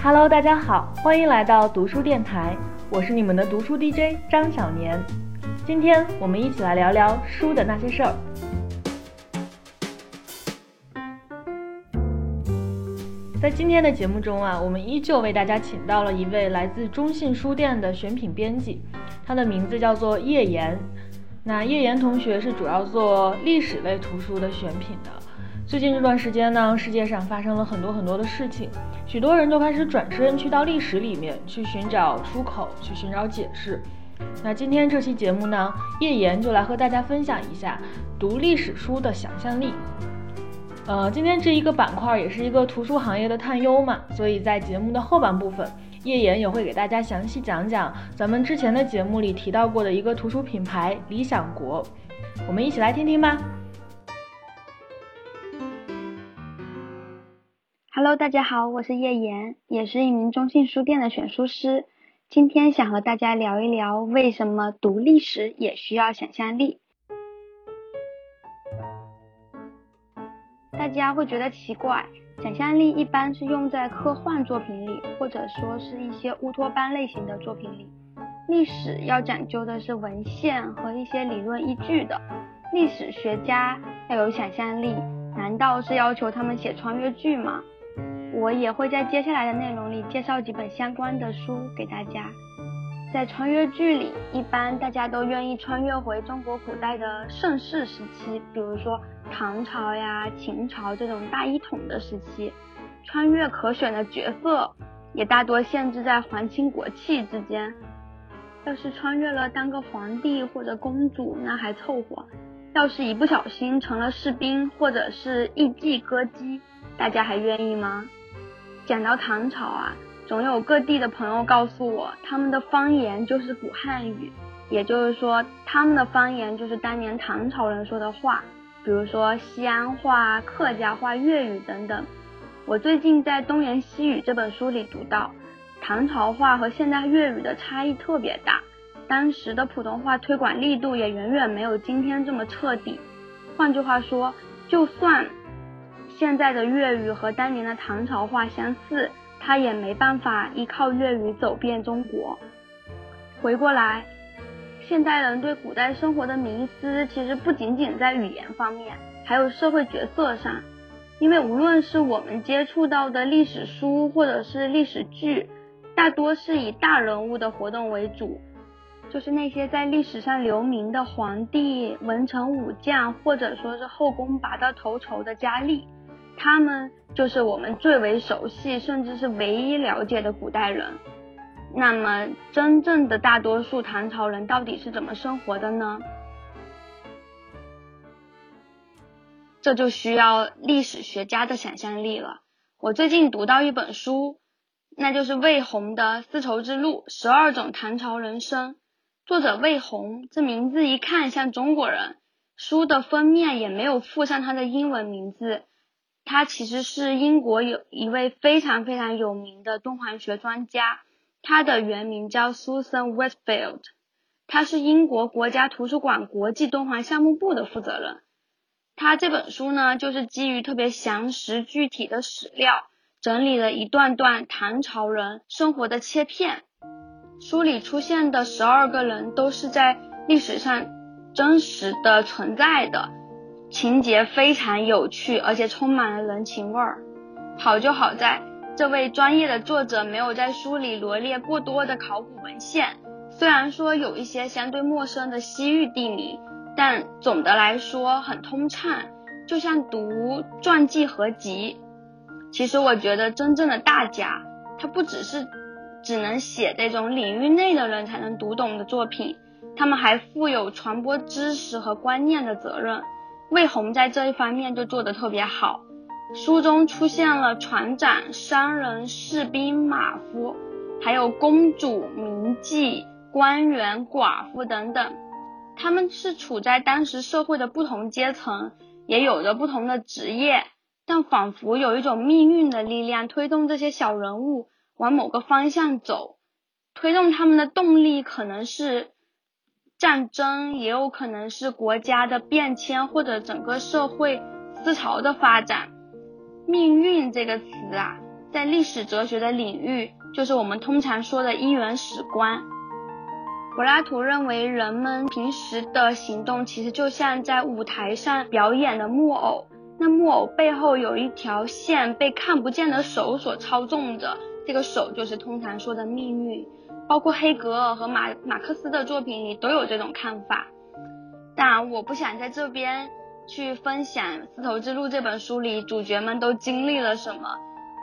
Hello，大家好，欢迎来到读书电台，我是你们的读书 DJ 张小年。今天我们一起来聊聊书的那些事儿。在今天的节目中啊，我们依旧为大家请到了一位来自中信书店的选品编辑，他的名字叫做叶岩。那叶岩同学是主要做历史类图书的选品的。最近这段时间呢，世界上发生了很多很多的事情，许多人都开始转身去到历史里面去寻找出口，去寻找解释。那今天这期节目呢，叶岩就来和大家分享一下读历史书的想象力。呃，今天这一个板块也是一个图书行业的探幽嘛，所以在节目的后半部分，叶岩也会给大家详细讲讲咱们之前的节目里提到过的一个图书品牌理想国。我们一起来听听吧。Hello，大家好，我是叶岩，也是一名中信书店的选书师。今天想和大家聊一聊，为什么读历史也需要想象力。大家会觉得奇怪，想象力一般是用在科幻作品里，或者说是一些乌托邦类型的作品里。历史要讲究的是文献和一些理论依据的，历史学家要有想象力，难道是要求他们写穿越剧吗？我也会在接下来的内容里介绍几本相关的书给大家。在穿越剧里，一般大家都愿意穿越回中国古代的盛世时期，比如说唐朝呀、秦朝这种大一统的时期。穿越可选的角色也大多限制在皇亲国戚之间。要是穿越了当个皇帝或者公主，那还凑合；要是一不小心成了士兵或者是艺妓歌姬，大家还愿意吗？讲到唐朝啊，总有各地的朋友告诉我，他们的方言就是古汉语，也就是说，他们的方言就是当年唐朝人说的话，比如说西安话、客家话、粤语等等。我最近在《东言西语》这本书里读到，唐朝话和现代粤语的差异特别大，当时的普通话推广力度也远远没有今天这么彻底。换句话说，就算。现在的粤语和当年的唐朝话相似，他也没办法依靠粤语走遍中国。回过来，现代人对古代生活的迷思其实不仅仅在语言方面，还有社会角色上。因为无论是我们接触到的历史书或者是历史剧，大多是以大人物的活动为主，就是那些在历史上留名的皇帝、文臣武将，或者说是后宫拔得头筹的佳丽。他们就是我们最为熟悉，甚至是唯一了解的古代人。那么，真正的大多数唐朝人到底是怎么生活的呢？这就需要历史学家的想象力了。我最近读到一本书，那就是魏红的《丝绸之路：十二种唐朝人生》。作者魏红，这名字一看像中国人。书的封面也没有附上他的英文名字。他其实是英国有一位非常非常有名的敦煌学专家，他的原名叫 Susan Westfield，他是英国国家图书馆国际敦煌项目部的负责人。他这本书呢，就是基于特别详实具体的史料，整理了一段段唐朝人生活的切片。书里出现的十二个人都是在历史上真实的存在的。情节非常有趣，而且充满了人情味儿。好就好在，这位专业的作者没有在书里罗列过多的考古文献。虽然说有一些相对陌生的西域地名，但总的来说很通畅，就像读传记合集。其实我觉得，真正的大家，他不只是只能写这种领域内的人才能读懂的作品，他们还负有传播知识和观念的责任。魏红在这一方面就做得特别好。书中出现了船长、商人、士兵、马夫，还有公主、名妓、官员、寡妇等等。他们是处在当时社会的不同阶层，也有着不同的职业，但仿佛有一种命运的力量推动这些小人物往某个方向走。推动他们的动力可能是。战争也有可能是国家的变迁，或者整个社会思潮的发展。命运这个词啊，在历史哲学的领域，就是我们通常说的一元史观。柏拉图认为，人们平时的行动其实就像在舞台上表演的木偶，那木偶背后有一条线被看不见的手所操纵着，这个手就是通常说的命运。包括黑格尔和马马克思的作品里都有这种看法。当然，我不想在这边去分享《丝绸之路》这本书里主角们都经历了什么。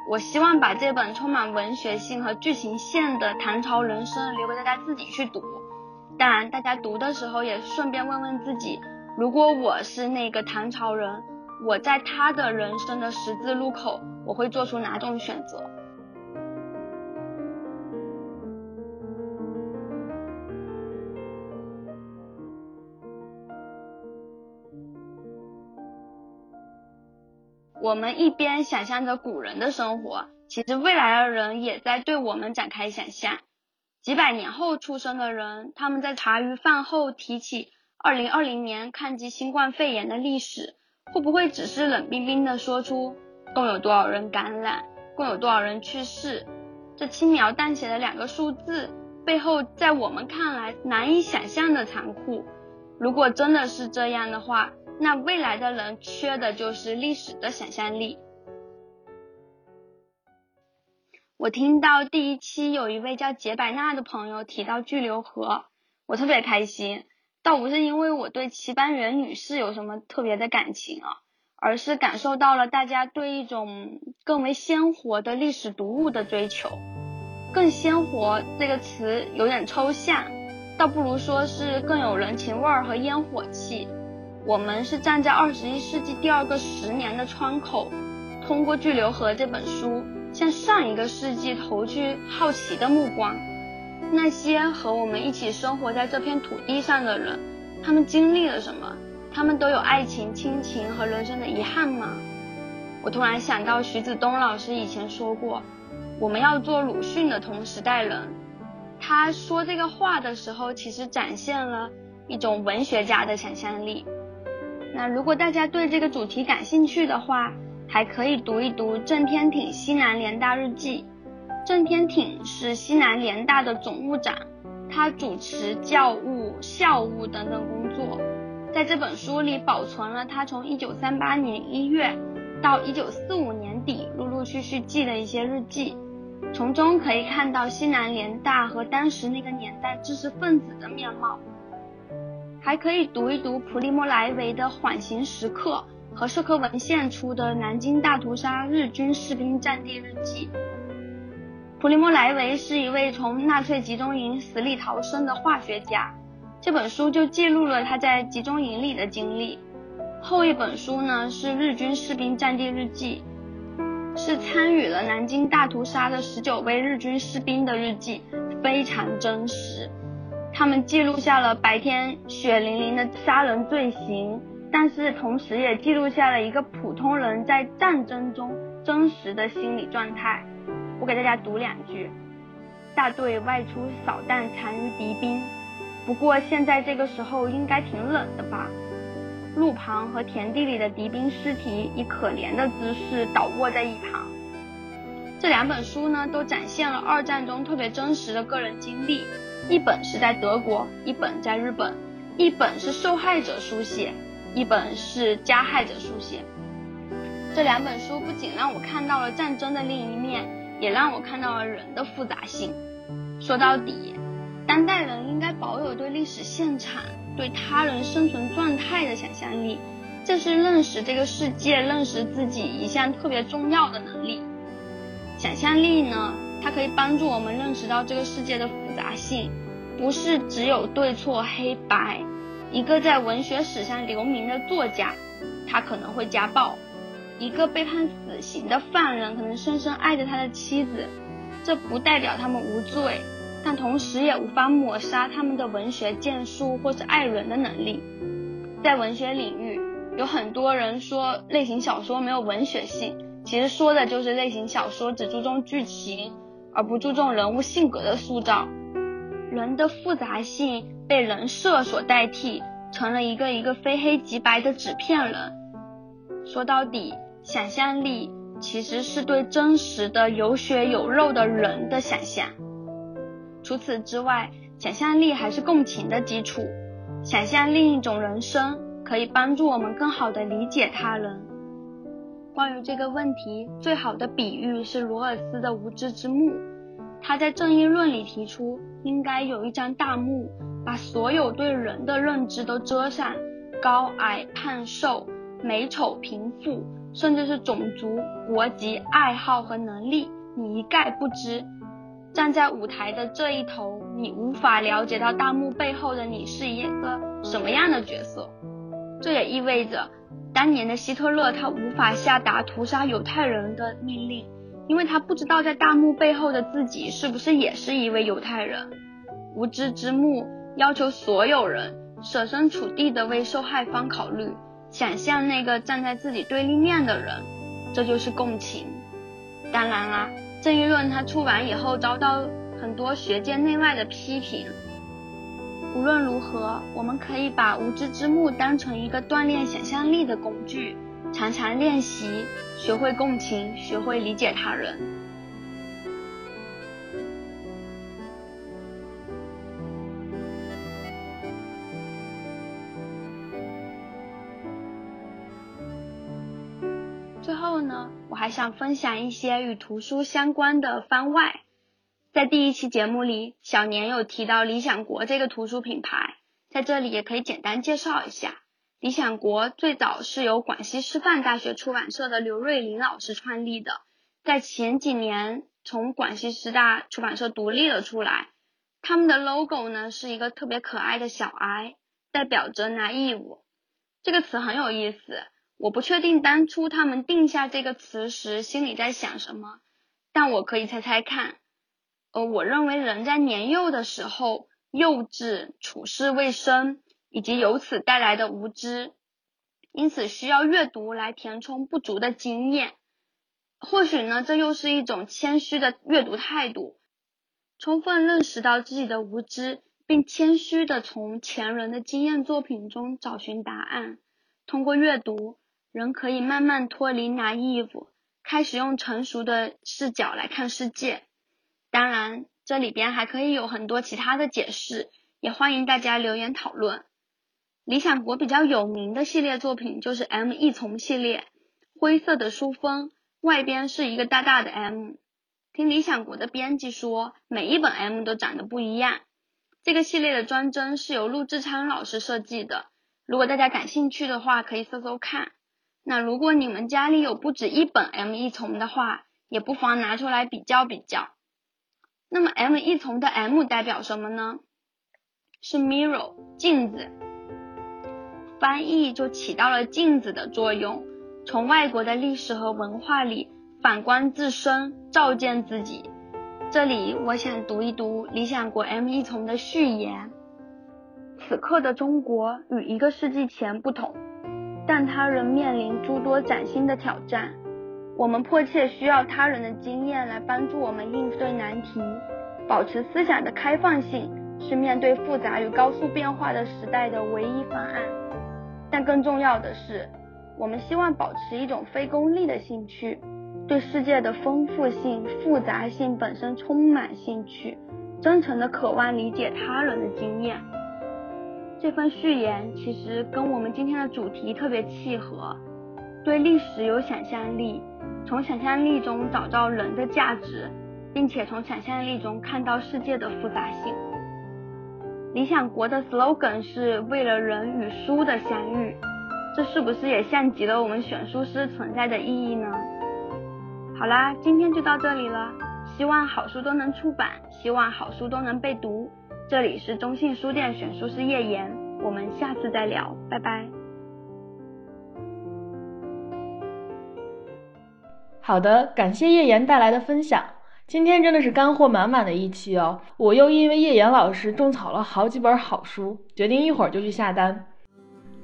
我希望把这本充满文学性和剧情线的唐朝人生留给大家自己去读。当然，大家读的时候也顺便问问自己：如果我是那个唐朝人，我在他的人生的十字路口，我会做出哪种选择？我们一边想象着古人的生活，其实未来的人也在对我们展开想象。几百年后出生的人，他们在茶余饭后提起二零二零年抗击新冠肺炎的历史，会不会只是冷冰冰的说出共有多少人感染，共有多少人去世？这轻描淡写的两个数字背后，在我们看来难以想象的残酷。如果真的是这样的话，那未来的人缺的就是历史的想象力。我听到第一期有一位叫杰百纳的朋友提到巨流河，我特别开心。倒不是因为我对齐班媛女士有什么特别的感情啊，而是感受到了大家对一种更为鲜活的历史读物的追求。更鲜活这个词有点抽象，倒不如说是更有人情味儿和烟火气。我们是站在二十一世纪第二个十年的窗口，通过巨流河这本书。向上一个世纪投去好奇的目光，那些和我们一起生活在这片土地上的人，他们经历了什么？他们都有爱情、亲情和人生的遗憾吗？我突然想到徐子东老师以前说过，我们要做鲁迅的同时代人。他说这个话的时候，其实展现了一种文学家的想象力。那如果大家对这个主题感兴趣的话，还可以读一读郑天挺西南联大日记。郑天挺是西南联大的总务长，他主持教务、校务等等工作。在这本书里保存了他从1938年1月到1945年底陆陆续续记的一些日记，从中可以看到西南联大和当时那个年代知识分子的面貌。还可以读一读普利莫莱维的《缓刑时刻》。和社科文献出的《南京大屠杀日军士兵战地日记》。普利莫莱维是一位从纳粹集中营死里逃生的化学家，这本书就记录了他在集中营里的经历。后一本书呢是《日军士兵战地日记》，是参与了南京大屠杀的十九位日军士兵的日记，非常真实。他们记录下了白天血淋淋的杀人罪行。但是同时也记录下了一个普通人在战争中真实的心理状态。我给大家读两句：大队外出扫荡残余敌兵，不过现在这个时候应该挺冷的吧？路旁和田地里的敌兵尸体以可怜的姿势倒卧在一旁。这两本书呢，都展现了二战中特别真实的个人经历。一本是在德国，一本在日本，一本是受害者书写。一本是加害者书写，这两本书不仅让我看到了战争的另一面，也让我看到了人的复杂性。说到底，当代人应该保有对历史现场、对他人生存状态的想象力，这是认识这个世界、认识自己一项特别重要的能力。想象力呢，它可以帮助我们认识到这个世界的复杂性，不是只有对错黑白。一个在文学史上留名的作家，他可能会家暴；一个被判死刑的犯人可能深深爱着他的妻子。这不代表他们无罪，但同时也无法抹杀他们的文学建树或是爱人的能力。在文学领域，有很多人说类型小说没有文学性，其实说的就是类型小说只注重剧情，而不注重人物性格的塑造。人的复杂性被人设所代替，成了一个一个非黑即白的纸片人。说到底，想象力其实是对真实的有血有肉的人的想象。除此之外，想象力还是共情的基础。想象另一种人生，可以帮助我们更好地理解他人。关于这个问题，最好的比喻是罗尔斯的无知之幕。他在《正义论》里提出，应该有一张大幕，把所有对人的认知都遮上，高矮胖瘦、美丑贫富，甚至是种族、国籍、爱好和能力，你一概不知。站在舞台的这一头，你无法了解到大幕背后的你是一个什么样的角色。这也意味着，当年的希特勒他无法下达屠杀犹太人的命令，因为他不知道在大幕背后的自己是不是也是一位犹太人。无知之幕要求所有人设身处地的为受害方考虑，想象那个站在自己对立面的人，这就是共情。当然啦。正义论他出版以后遭到很多学界内外的批评。无论如何，我们可以把无知之幕当成一个锻炼想象力的工具，常常练习，学会共情，学会理解他人。最后呢，我还想分享一些与图书相关的番外。在第一期节目里，小年有提到理想国这个图书品牌，在这里也可以简单介绍一下。理想国最早是由广西师范大学出版社的刘瑞林老师创立的，在前几年从广西师大出版社独立了出来。他们的 logo 呢是一个特别可爱的小 I，代表着 naive 这个词很有意思。我不确定当初他们定下这个词时心里在想什么，但我可以猜猜看。呃，我认为人在年幼的时候，幼稚、处事未深，以及由此带来的无知，因此需要阅读来填充不足的经验。或许呢，这又是一种谦虚的阅读态度，充分认识到自己的无知，并谦虚的从前人的经验作品中找寻答案。通过阅读。人可以慢慢脱离 naive，开始用成熟的视角来看世界。当然，这里边还可以有很多其他的解释，也欢迎大家留言讨论。理想国比较有名的系列作品就是 M 一丛系列，灰色的书封，外边是一个大大的 M。听理想国的编辑说，每一本 M 都长得不一样。这个系列的装帧是由陆志昌老师设计的，如果大家感兴趣的话，可以搜搜看。那如果你们家里有不止一本 M 一丛的话，也不妨拿出来比较比较。那么 M 一丛的 M 代表什么呢？是 mirror 镜子，翻译就起到了镜子的作用，从外国的历史和文化里反观自身，照见自己。这里我想读一读理想国 M 一丛的序言：此刻的中国与一个世纪前不同。但它仍面临诸多崭新的挑战，我们迫切需要他人的经验来帮助我们应对难题。保持思想的开放性是面对复杂与高速变化的时代的唯一方案。但更重要的是，我们希望保持一种非功利的兴趣，对世界的丰富性、复杂性本身充满兴趣，真诚的渴望理解他人的经验。这份序言其实跟我们今天的主题特别契合，对历史有想象力，从想象力中找到人的价值，并且从想象力中看到世界的复杂性。理想国的 slogan 是为了人与书的相遇，这是不是也像极了我们选书师存在的意义呢？好啦，今天就到这里了，希望好书都能出版，希望好书都能被读。这里是中信书店选书师叶言，我们下次再聊，拜拜。好的，感谢叶言带来的分享，今天真的是干货满满的一期哦。我又因为叶言老师种草了好几本好书，决定一会儿就去下单。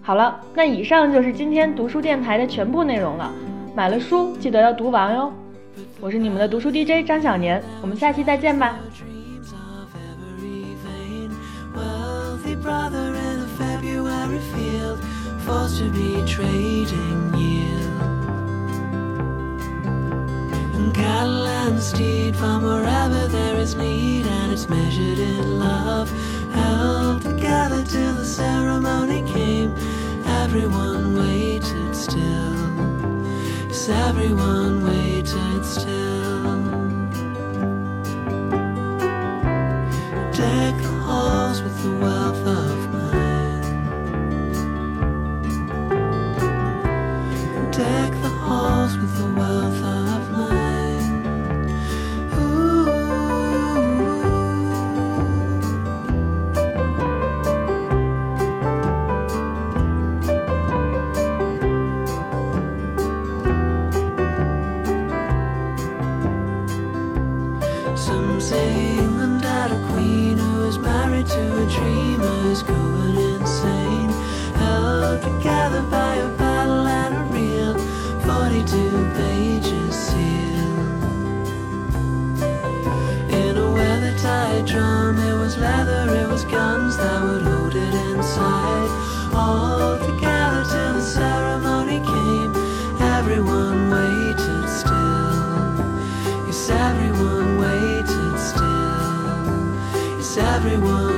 好了，那以上就是今天读书电台的全部内容了。买了书记得要读完哟。我是你们的读书 DJ 张小年，我们下期再见吧。The steed from wherever there is need, and it's measured in love. Held together till the ceremony came. Everyone waited still. Yes, everyone waited still. Deck the halls with the wealth of was guns that hold it inside. All together till the ceremony came. Everyone waited still. Yes, everyone waited still. Yes, everyone.